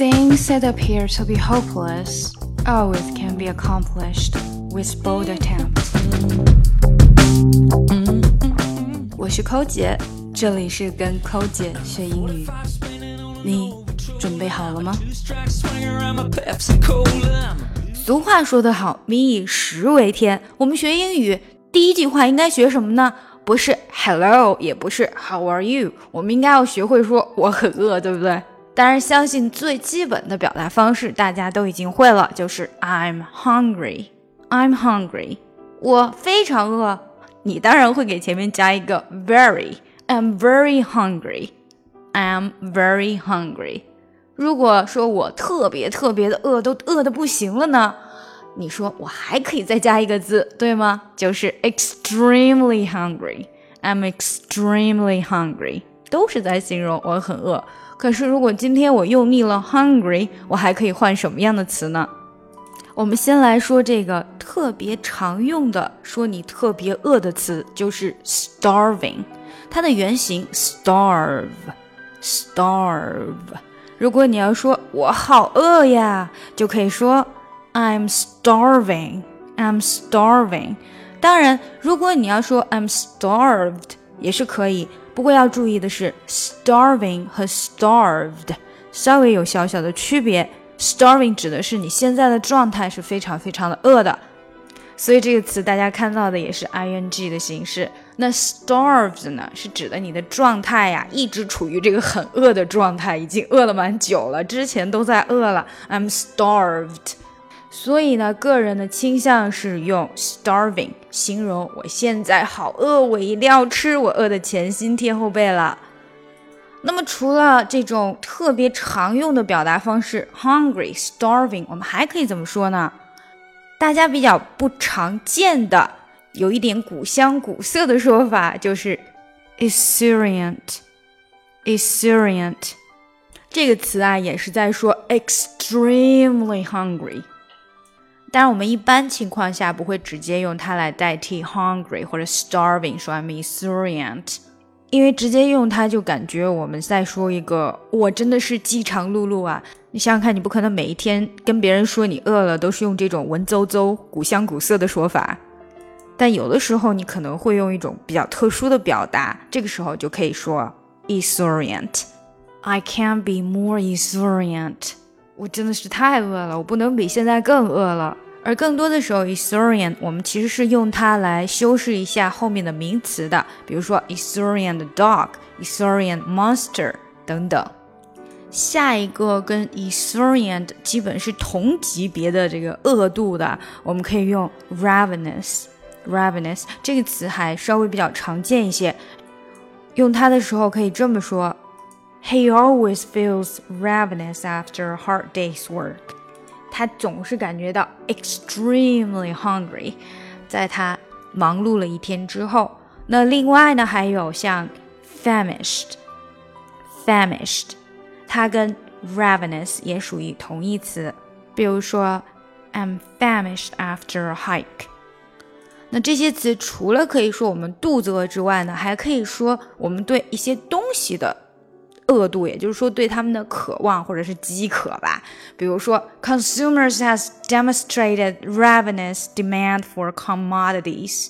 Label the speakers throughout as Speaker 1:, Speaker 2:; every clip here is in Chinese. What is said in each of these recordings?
Speaker 1: Things that appear to be hopeless always can be accomplished with bold attempts 我是扣姐，这里是跟扣姐学英语。你准备好了吗？俗话说得好，民以食为天。我们学英语第一句话应该学什么呢？不是 Hello，也不是 How are you？我们应该要学会说我很饿，对不对？当然，相信最基本的表达方式大家都已经会了，就是 I'm hungry。I'm hungry，我非常饿。你当然会给前面加一个 very。I'm very hungry。I'm very hungry。如果说我特别特别的饿，都饿的不行了呢？你说我还可以再加一个字，对吗？就是 extremely hungry。I'm extremely hungry，都是在形容我很饿。可是如果今天我又腻了 hungry，我还可以换什么样的词呢？我们先来说这个特别常用的说你特别饿的词，就是 starving。它的原型 starve，starve。如果你要说我好饿呀，就可以说 I'm starving，I'm starving。当然，如果你要说 I'm starved，也是可以。不过要注意的是，starving 和 starved 稍微有小小的区别。starving 指的是你现在的状态是非常非常的饿的，所以这个词大家看到的也是 ing 的形式。那 starved 呢，是指的你的状态呀，一直处于这个很饿的状态，已经饿了蛮久了，之前都在饿了。I'm starved。所以呢，个人的倾向是用 starving 形容我现在好饿，我一定要吃，我饿得前心贴后背了。那么除了这种特别常用的表达方式 hungry、starving，我们还可以怎么说呢？大家比较不常见的，有一点古香古色的说法就是 exuberant、exuberant 这个词啊，也是在说 extremely hungry。当然，我们一般情况下不会直接用它来代替 hungry 或者 starving，说 I'm exuriant，因为直接用它就感觉我们在说一个我真的是饥肠辘辘啊。你想想看，你不可能每一天跟别人说你饿了都是用这种文绉绉、古香古色的说法，但有的时候你可能会用一种比较特殊的表达，这个时候就可以说 exuberant。I can't be more exuberant。我真的是太饿了，我不能比现在更饿了。而更多的时候，exuberant 我们其实是用它来修饰一下后面的名词的，比如说 exuberant dog、exuberant monster 等等。下一个跟 exuberant 基本是同级别的这个饿度的，我们可以用 ravenous。ravenous 这个词还稍微比较常见一些，用它的时候可以这么说。He always feels ravenous after a hard day's work。他总是感觉到 extremely hungry，在他忙碌了一天之后。那另外呢，还有像 famished，famished，它跟 ravenous 也属于同义词。比如说，I'm famished after a hike。那这些词除了可以说我们肚子饿之外呢，还可以说我们对一些东西的。 饿度，也就是说对他们的渴望或者是饥渴吧。比如说，consumers has demonstrated ravenous demand for commodities。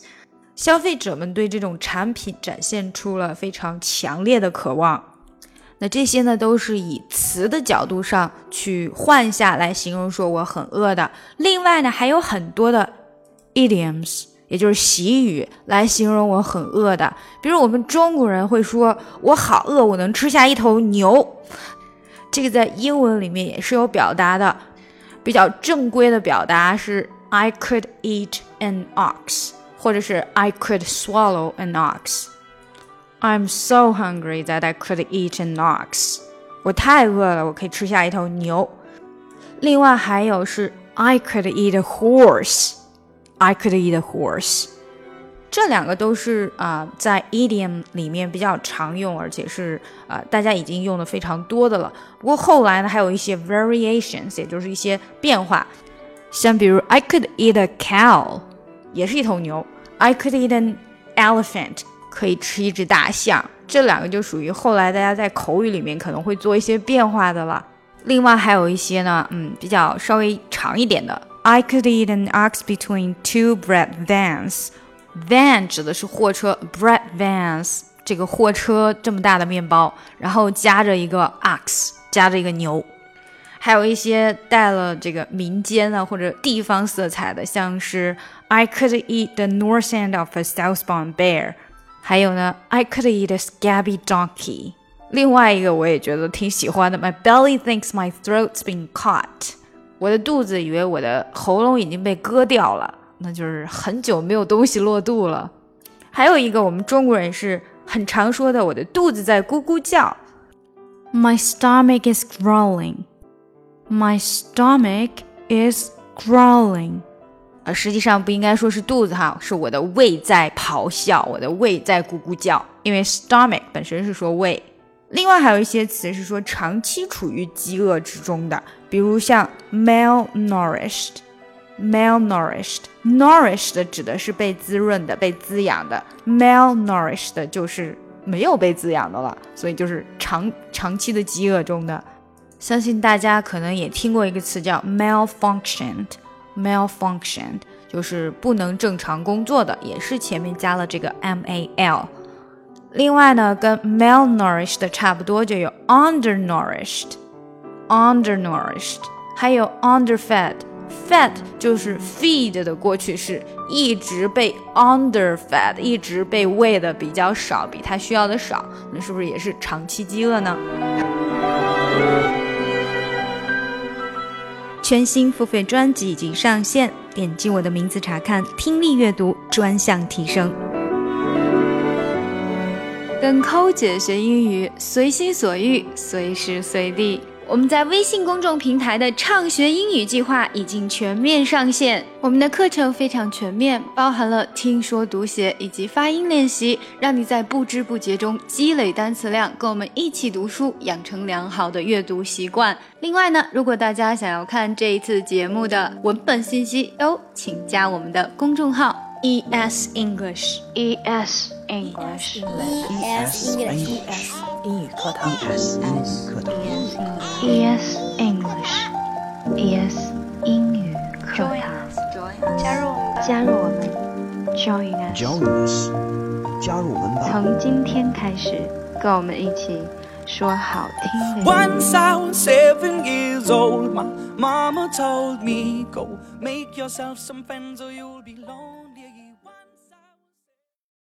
Speaker 1: 消费者们对这种产品展现出了非常强烈的渴望。那这些呢，都是以词的角度上去换下来形容说我很饿的。另外呢，还有很多的 idioms。也就是习语来形容我很饿的，比如我们中国人会说“我好饿，我能吃下一头牛”，这个在英文里面也是有表达的。比较正规的表达是 “I could eat an ox”，或者是 “I could swallow an ox”。I'm so hungry that I could eat an ox。我太饿了，我可以吃下一头牛。另外还有是 “I could eat a horse”。I could eat a horse，这两个都是啊，在 idiom 里面比较常用，而且是啊，大家已经用的非常多的了。不过后来呢，还有一些 variations，也就是一些变化，像比如 I could eat a cow，也是一头牛；I could eat an elephant，可以吃一只大象。这两个就属于后来大家在口语里面可能会做一些变化的了。另外还有一些呢，嗯，比较稍微长一点的。I could eat an ox between two bread vans. Van 指的是货车，bread vans 这个货车这么大的面包，然后夹着一个 ox，夹着一个牛。还有一些带了这个民间啊或者地方色彩的，像是 I could eat the north end of a southbound bear，还有呢 I could eat a scabby donkey。另外一个我也觉得挺喜欢的，My belly thinks my throat's been cut。 我的肚子以为我的喉咙已经被割掉了，那就是很久没有东西落肚了。还有一个我们中国人是很常说的，我的肚子在咕咕叫，My stomach is growling。My stomach is growling。呃，实际上不应该说是肚子哈，是我的胃在咆哮，我的胃在咕咕叫。因为 stomach 本身是说胃。另外还有一些词是说长期处于饥饿之中的，比如像 malnourished，malnourished，nourished 指的是被滋润的、被滋养的，malnourished 就是没有被滋养的了，所以就是长长期的饥饿中的。相信大家可能也听过一个词叫 malfunctioned，malfunctioned 就是不能正常工作的，也是前面加了这个 m a l。另外呢，跟 malnourished 差不多，就有 undernourished，undernourished，还有 underfed，fed 就是 feed 的过去式，一直被 underfed，一直被喂的比较少，比他需要的少，那是不是也是长期饥饿呢？全新付费专辑已经上线，点击我的名字查看听力阅读专项提升。跟抠姐学英语，随心所欲，随时随地。我们在微信公众平台的畅学英语计划已经全面上线。我们的课程非常全面，包含了听说读写以及发音练习，让你在不知不觉中积累单词量，跟我们一起读书，养成良好的阅读习惯。另外呢，如果大家想要看这一次节目的文本信息哦，请加我们的公众号 E S English E S English
Speaker 2: E S English 英语课堂 E S 英语课堂
Speaker 1: ES English，ES 英语课堂，加入加入我们，Join us，
Speaker 2: 加入 us，加入我们吧。
Speaker 1: 从今天开始，跟我们一起说好听的。
Speaker 3: Once I was seven years old, my mama told me, Go make yourself some friends or you'll be lonely.